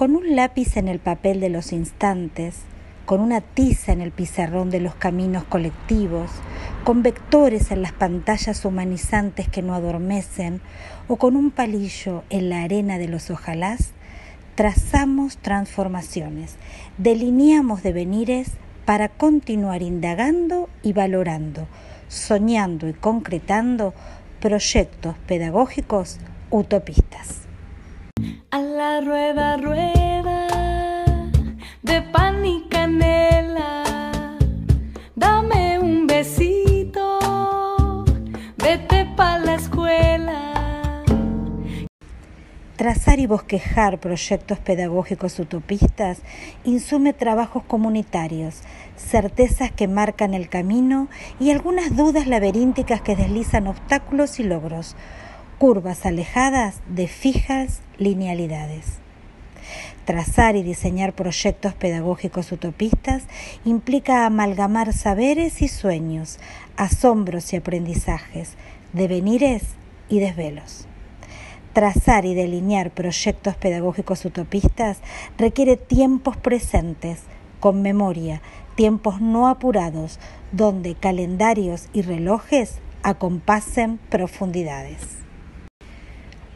con un lápiz en el papel de los instantes, con una tiza en el pizarrón de los caminos colectivos, con vectores en las pantallas humanizantes que no adormecen, o con un palillo en la arena de los ojalás, trazamos transformaciones, delineamos devenires para continuar indagando y valorando, soñando y concretando proyectos pedagógicos utopistas. Rueda, rueda de pan y canela, dame un besito, vete pa' la escuela. Trazar y bosquejar proyectos pedagógicos utopistas insume trabajos comunitarios, certezas que marcan el camino y algunas dudas laberínticas que deslizan obstáculos y logros, curvas alejadas de fijas linealidades. Trazar y diseñar proyectos pedagógicos utopistas implica amalgamar saberes y sueños, asombros y aprendizajes, devenires y desvelos. Trazar y delinear proyectos pedagógicos utopistas requiere tiempos presentes, con memoria, tiempos no apurados, donde calendarios y relojes acompasen profundidades.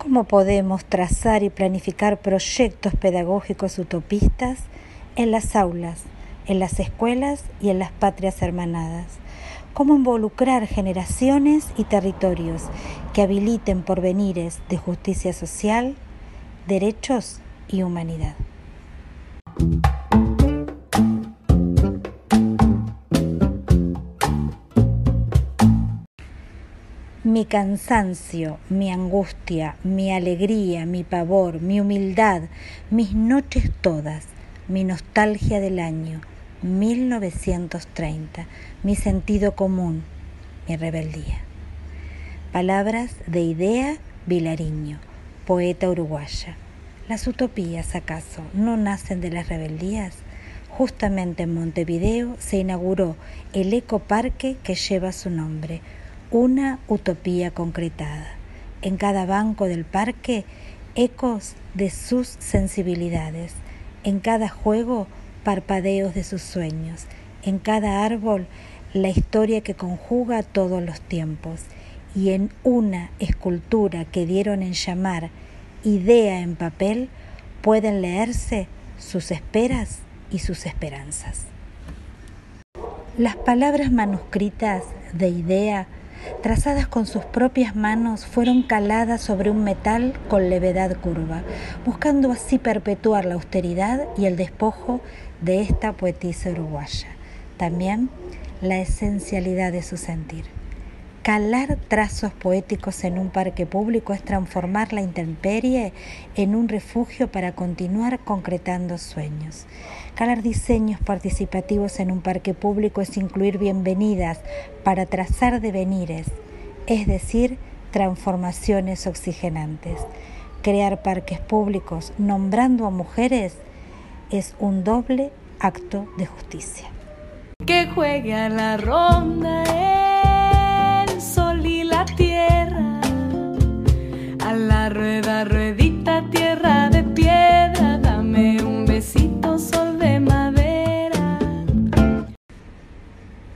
¿Cómo podemos trazar y planificar proyectos pedagógicos utopistas en las aulas, en las escuelas y en las patrias hermanadas? ¿Cómo involucrar generaciones y territorios que habiliten porvenires de justicia social, derechos y humanidad? Mi cansancio, mi angustia, mi alegría, mi pavor, mi humildad, mis noches todas, mi nostalgia del año 1930, mi sentido común, mi rebeldía. Palabras de Idea Vilariño, poeta uruguaya. ¿Las utopías acaso no nacen de las rebeldías? Justamente en Montevideo se inauguró el ecoparque que lleva su nombre una utopía concretada. En cada banco del parque, ecos de sus sensibilidades. En cada juego, parpadeos de sus sueños. En cada árbol, la historia que conjuga todos los tiempos. Y en una escultura que dieron en llamar idea en papel, pueden leerse sus esperas y sus esperanzas. Las palabras manuscritas de idea trazadas con sus propias manos, fueron caladas sobre un metal con levedad curva, buscando así perpetuar la austeridad y el despojo de esta poetisa uruguaya. También la esencialidad de su sentir. Calar trazos poéticos en un parque público es transformar la intemperie en un refugio para continuar concretando sueños. Calar diseños participativos en un parque público es incluir bienvenidas para trazar devenires, es decir, transformaciones oxigenantes. Crear parques públicos nombrando a mujeres es un doble acto de justicia. Que juegue a la ronda. Eh a la rueda, ruedita, tierra de piedra, dame un besito, sol de madera.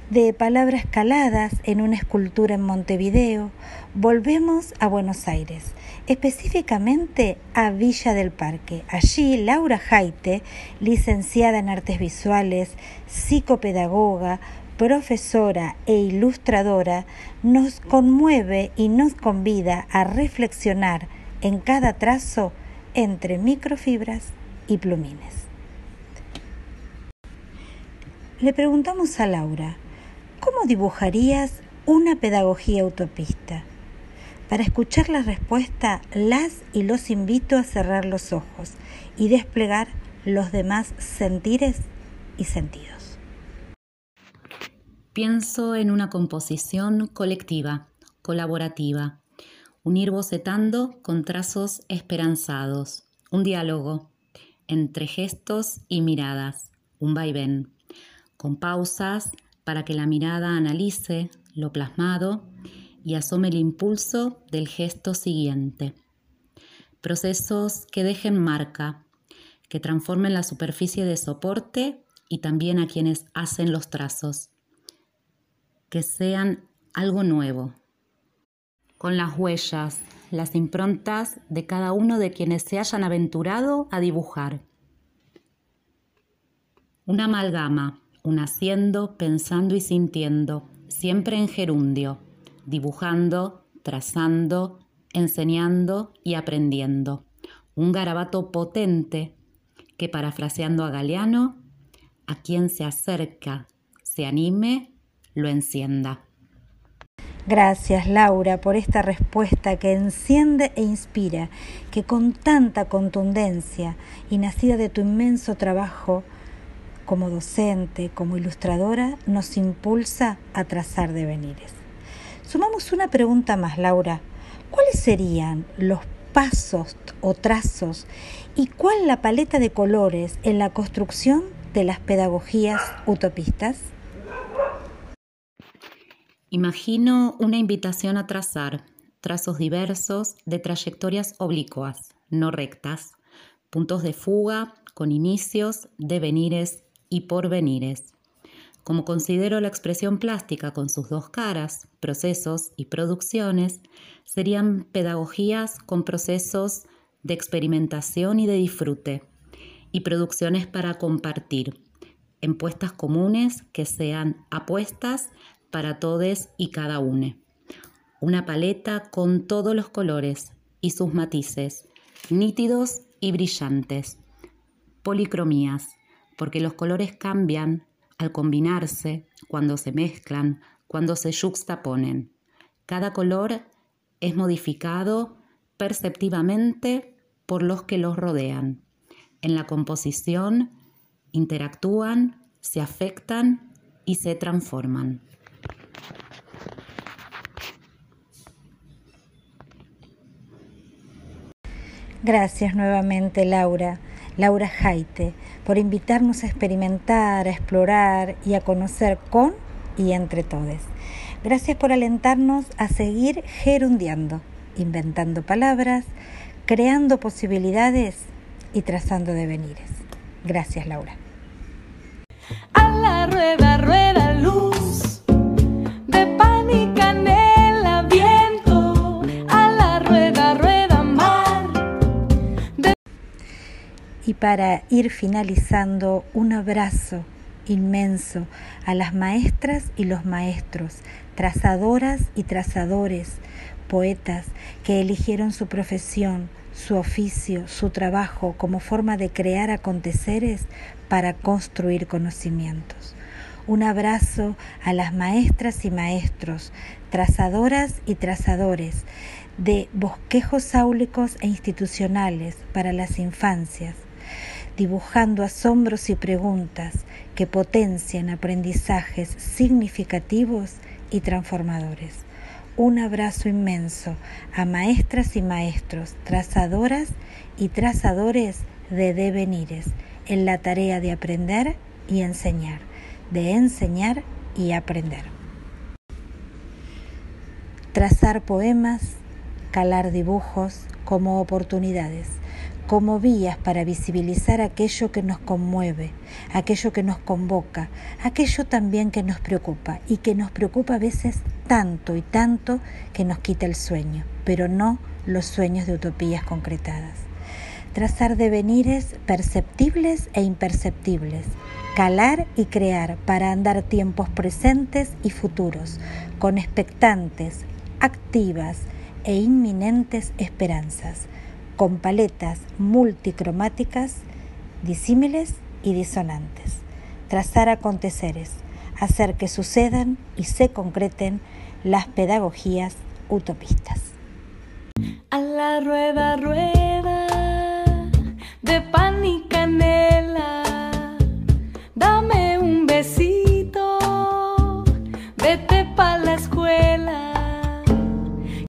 De palabras caladas en una escultura en Montevideo, volvemos a Buenos Aires, específicamente a Villa del Parque. Allí Laura Jaite, licenciada en artes visuales, psicopedagoga, profesora e ilustradora, nos conmueve y nos convida a reflexionar en cada trazo entre microfibras y plumines. Le preguntamos a Laura, ¿cómo dibujarías una pedagogía utopista? Para escuchar la respuesta, las y los invito a cerrar los ojos y desplegar los demás sentires y sentidos. Pienso en una composición colectiva, colaborativa, unir bocetando con trazos esperanzados, un diálogo entre gestos y miradas, un vaivén, con pausas para que la mirada analice lo plasmado y asome el impulso del gesto siguiente. Procesos que dejen marca, que transformen la superficie de soporte y también a quienes hacen los trazos, que sean algo nuevo, con las huellas, las improntas de cada uno de quienes se hayan aventurado a dibujar. Una amalgama, un haciendo, pensando y sintiendo, siempre en gerundio, dibujando, trazando, enseñando y aprendiendo. Un garabato potente que, parafraseando a Galeano, a quien se acerca, se anime, lo encienda. Gracias Laura por esta respuesta que enciende e inspira, que con tanta contundencia y nacida de tu inmenso trabajo como docente, como ilustradora, nos impulsa a trazar devenires. Sumamos una pregunta más, Laura. ¿Cuáles serían los pasos o trazos y cuál la paleta de colores en la construcción de las pedagogías utopistas? Imagino una invitación a trazar trazos diversos de trayectorias oblicuas, no rectas, puntos de fuga con inicios, devenires y porvenires. Como considero la expresión plástica con sus dos caras, procesos y producciones, serían pedagogías con procesos de experimentación y de disfrute, y producciones para compartir, en puestas comunes que sean apuestas para todos y cada uno. Una paleta con todos los colores y sus matices, nítidos y brillantes. Policromías, porque los colores cambian al combinarse, cuando se mezclan, cuando se juxtaponen. Cada color es modificado perceptivamente por los que los rodean. En la composición interactúan, se afectan y se transforman. Gracias nuevamente, Laura, Laura Jaite, por invitarnos a experimentar, a explorar y a conocer con y entre todos. Gracias por alentarnos a seguir gerundiando, inventando palabras, creando posibilidades y trazando devenires. Gracias, Laura. A la rueda, rueda, luz Y para ir finalizando, un abrazo inmenso a las maestras y los maestros, trazadoras y trazadores, poetas que eligieron su profesión, su oficio, su trabajo como forma de crear aconteceres para construir conocimientos. Un abrazo a las maestras y maestros, trazadoras y trazadores de bosquejos áulicos e institucionales para las infancias, dibujando asombros y preguntas que potencian aprendizajes significativos y transformadores. Un abrazo inmenso a maestras y maestros, trazadoras y trazadores de devenires en la tarea de aprender y enseñar, de enseñar y aprender. Trazar poemas, calar dibujos como oportunidades, como vías para visibilizar aquello que nos conmueve, aquello que nos convoca, aquello también que nos preocupa y que nos preocupa a veces tanto y tanto que nos quita el sueño, pero no los sueños de utopías concretadas. Trazar devenires perceptibles e imperceptibles, calar y crear para andar tiempos presentes y futuros, con expectantes, activas e inminentes esperanzas, con paletas multicromáticas, disímiles y disonantes. Trazar aconteceres, hacer que sucedan y se concreten las pedagogías utopistas. A la rueda, rueda de pan y canela